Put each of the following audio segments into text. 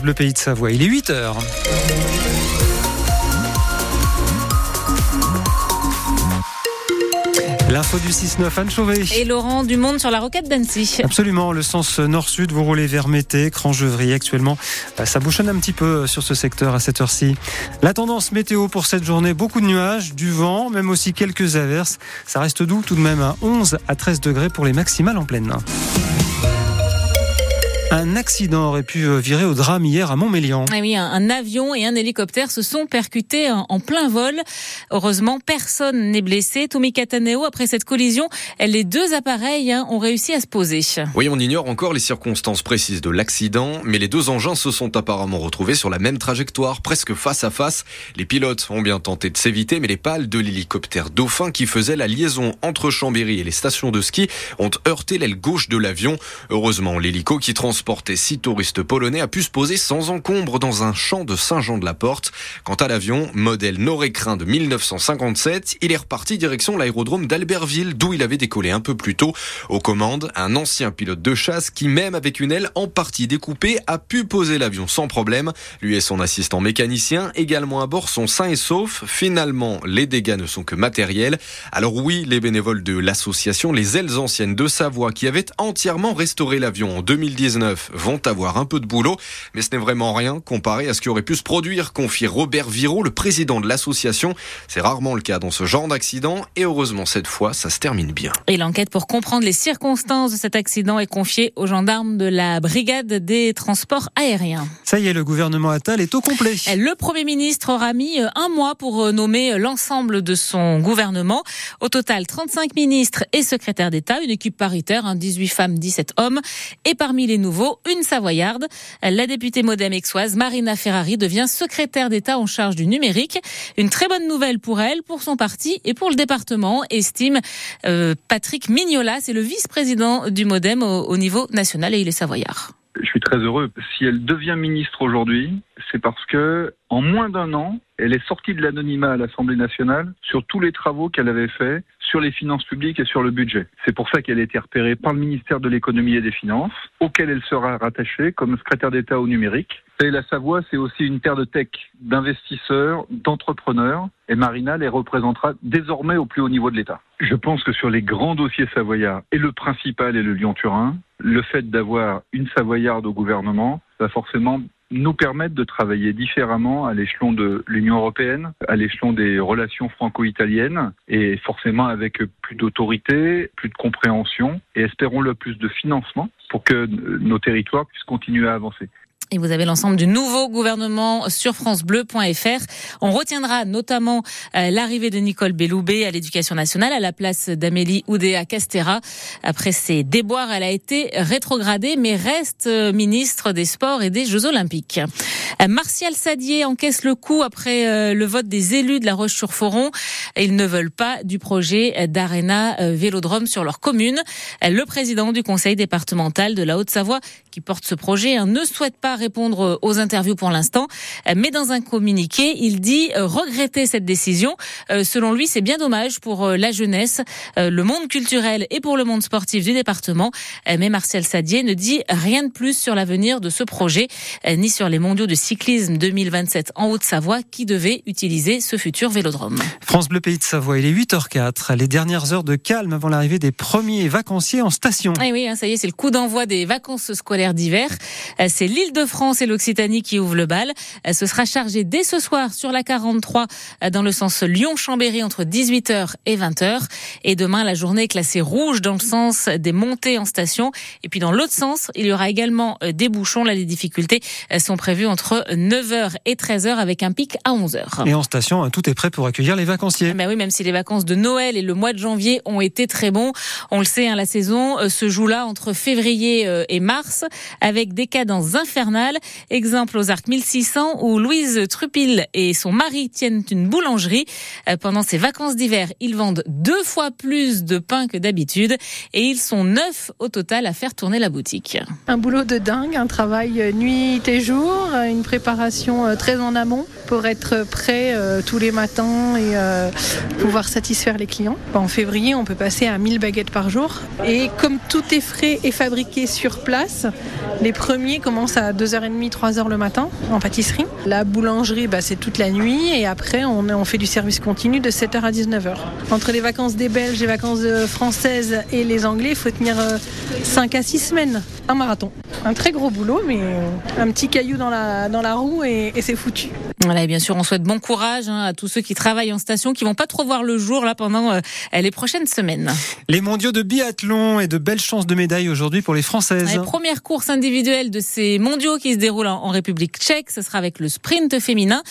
Bleu Pays de Savoie. Il est 8 heures. L'info du 6-9, Anne Chauvet. Et Laurent Dumont sur la roquette d'Annecy. Absolument, le sens nord-sud, vous roulez vers Mété, Crangevry actuellement. Bah, ça bouchonne un petit peu sur ce secteur à cette heure-ci. La tendance météo pour cette journée, beaucoup de nuages, du vent, même aussi quelques averses. Ça reste doux tout de même à 11 à 13 degrés pour les maximales en pleine. Un accident aurait pu euh, virer au drame hier à Montmélian. Ah oui, un, avion et un hélicoptère se sont percutés en, plein vol. Heureusement, personne n'est blessé. Tommy Cataneo, après cette collision, les deux appareils hein, ont réussi à se poser. Oui, on ignore encore les circonstances précises de l'accident, mais les deux engins se sont apparemment retrouvés sur la même trajectoire, presque face à face. Les pilotes ont bien tenté de s'éviter, mais les pales de l'hélicoptère Dauphin qui faisait la liaison entre Chambéry et les stations de ski ont heurté l'aile gauche de l'avion. Heureusement, l'hélico qui transporte transportait six touristes polonais a pu se poser sans encombre dans un champ de Saint-Jean-de-la-Porte. Quant à l'avion, modèle Norécrin de 1957, il est reparti direction l'aérodrome d'Albertville, d'où il avait décollé un peu plus tôt. Aux commandes, un ancien pilote de chasse qui, même avec une aile en partie découpée, a pu poser l'avion sans problème. Lui et son assistant mécanicien, également à bord, sont sains et saufs. Finalement, les dégâts ne sont que matériels. Alors oui, les bénévoles de l'association Les Ailes Anciennes de Savoie, qui avaient entièrement restauré l'avion en 2019, vont avoir un peu de boulot, mais ce n'est vraiment rien comparé à ce qui aurait pu se produire, confie Robert Viro, le président de l'association. C'est rarement le cas dans ce genre d'accident et heureusement cette fois, ça se termine bien. Et l'enquête pour comprendre les circonstances de cet accident est confiée aux gendarmes de la brigade des transports aériens. Ça y est, le gouvernement Attal est au complet. Le Premier ministre aura mis euh, un mois pour euh, nommer l'ensemble de son gouvernement. Au total, 35 ministres et secrétaires d'État, une équipe paritaire, 18 hein, femmes, 17 hommes. Et parmi les nouveaux, une Savoyarde. La députée modem exoise Marina Ferrari devient secrétaire d'État en charge du numérique. Une très bonne nouvelle pour elle, pour son parti et pour le département, estime euh, Patrick Mignola. C'est le vice-président du modem au, niveau national et il est savoyard. Je suis très heureux. Si elle devient ministre aujourd'hui, c'est parce que en moins d'un an, elle est sortie de l'anonymat à l'Assemblée nationale sur tous les travaux qu'elle avait faits sur les finances publiques et sur le budget. C'est pour ça qu'elle a été repérée par le ministère de l'économie et des finances, auquel elle sera rattachée comme secrétaire d'État au numérique. Et la Savoie, c'est aussi une terre de tech, d'investisseurs, d'entrepreneurs. Et Marina les représentera désormais au plus haut niveau de l'État. Je pense que sur les grands dossiers savoyards, et le principal est le Lyon-Turin, le fait d'avoir une Savoyarde au gouvernement va forcément nous permettre de travailler différemment à l'échelon de l'Union européenne, à l'échelon des relations franco-italiennes, et forcément avec plus d'autorité, plus de compréhension, et espérons le plus de financement pour que nos territoires puissent continuer à avancer. Et vous avez l'ensemble du nouveau gouvernement sur francebleu.fr. On retiendra notamment euh, l'arrivée de Nicole Belloubet à l'éducation nationale à la place d'Amélie Oudéa Castera. Après ses déboires, elle a été rétrogradée mais reste euh, ministre des Sports et des Jeux Olympiques. Euh, Martial Sadier encaisse le coup après le vote des élus de La Roche-sur-Foron. Ils ne veulent pas du projet d'Arena Vélodrome sur leur commune. Le président du conseil départemental de la Haute-Savoie qui porte ce projet hein, ne souhaite pas répondre aux interviews pour l'instant, mais dans un communiqué, il dit euh, regretter cette décision. Euh, selon lui, c'est bien dommage pour euh, la jeunesse, le monde culturel et pour le monde sportif du département. Mais Martial Sadier ne dit rien de plus sur l'avenir de ce projet, ni sur les mondiaux de cyclisme 2027 en Haute-Savoie qui devaient utiliser ce futur vélodrome. France Bleu Pays de Savoie, il est 8h04, les dernières heures de calme avant l'arrivée des premiers vacanciers en station. Eh oui, hein, ça y est, c'est le coup d'envoi des vacances scolaires d'hiver. C'est l'île de France et l'Occitanie qui ouvrent le bal. Ce sera chargé dès ce soir sur la 43 dans le sens Lyon-Chambéry entre 18h et 20h. Et demain, la journée est classée rouge dans le sens des montées en station. Et puis dans l'autre sens, il y aura également euh, des bouchons. Là, les difficultés euh, sont prévues entre 9h et 13h avec un pic à 11h. Et en station, tout est prêt pour accueillir les vacanciers. Ben oui, même si les vacances de Noël et le mois de janvier ont été très bons. On le sait, hein, la saison euh, se joue là entre février et mars avec des cadences infernales Exemple aux Arcs 1600 où Louise Trupil et son mari tiennent une boulangerie. Euh, pendant ses vacances d'hiver, ils vendent deux fois plus de pain que d'habitude et ils sont neuf au total à faire tourner la boutique. Un boulot de dingue, un travail euh, nuit et jour, euh, une préparation très en amont pour être prêt tous les matins et pouvoir satisfaire les clients. En février, on peut passer à 1000 baguettes par jour et comme tout est frais et fabriqué sur place, les premiers commencent à 2h30, 3h le matin en pâtisserie. La boulangerie, bah, c'est toute la nuit et après on, on fait du service continu de 7h à 19h. Entre les vacances des Belges, les vacances françaises et les Anglais, il faut tenir 5 à 6 semaines. Un marathon. Un très gros boulot, mais un petit caillou dans la, dans la roue et, et c'est foutu. Voilà, et bien sûr, on souhaite bon courage hein, à tous ceux qui travaillent en station, qui vont pas trop voir le jour là pendant euh, les prochaines semaines. Les mondiaux de biathlon et de belles chances de médailles aujourd'hui pour les Françaises. Les premières courses individuelles de ces mondiaux qui se déroulent en, République tchèque, ce sera avec le sprint féminin.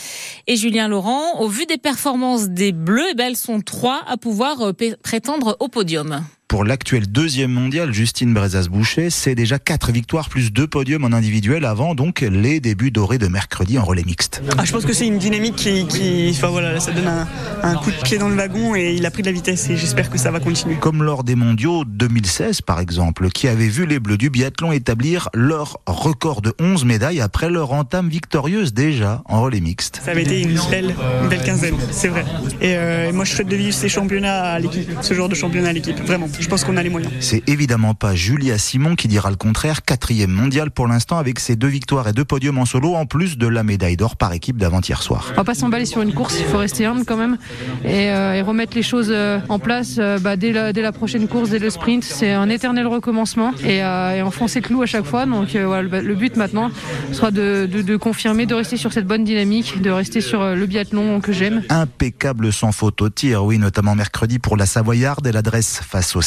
Et Julien Laurent, au vu des performances des Bleus, eh ben, elles sont trois à pouvoir euh, prétendre au podium pour l'actuel deuxième mondial, Justine Brezas-Boucher, c'est déjà quatre victoires plus deux podiums en individuel avant donc les débuts dorés de mercredi en relais mixte. Ah, je pense que c'est une dynamique qui, qui, enfin voilà, ça donne un, un, coup de pied dans le wagon et il a pris de la vitesse et j'espère que ça va continuer. Comme lors des mondiaux 2016 par exemple, qui avait vu les Bleus du biathlon établir leur record de 11 médailles après leur entame victorieuse déjà en relais mixte. Ça avait été une belle, une belle quinzaine, c'est vrai. Et, euh, et moi je souhaite de vivre ces championnats à l'équipe, ce genre de championnat à l'équipe, vraiment je pense qu'on a les moyens. C'est évidemment pas Julia Simon qui dira le contraire. Quatrième mondial pour l'instant avec ses deux victoires et deux podiums en solo, en plus de la médaille d'or par équipe d'avant-hier soir. On va pas s'emballer sur une course, il faut rester humble quand même et, euh, et remettre les choses euh, en place euh, bah, dès, la, dès, la, prochaine course, dès le sprint. C'est un éternel recommencement et, euh, et enfoncer le clou à chaque fois. Donc euh, voilà, le but maintenant sera de, de, de, confirmer, de rester sur cette bonne dynamique, de rester sur le biathlon que j'aime. Impeccable sans faute au tir, oui, notamment mercredi pour la Savoyarde. Elle adresse face aux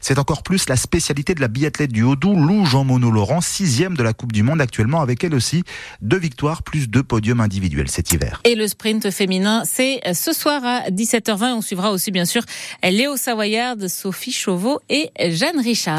C'est encore plus la spécialité de la biathlète du Haut-Doubs, Lou Jean-Monod Laurent, sixième de la Coupe du Monde actuellement, avec elle aussi deux victoires plus deux podiums individuels cet hiver. Et le sprint féminin, c'est ce soir à 17h20. On suivra aussi bien sûr Léo Savoyard, Sophie Chauveau et Jeanne Richard.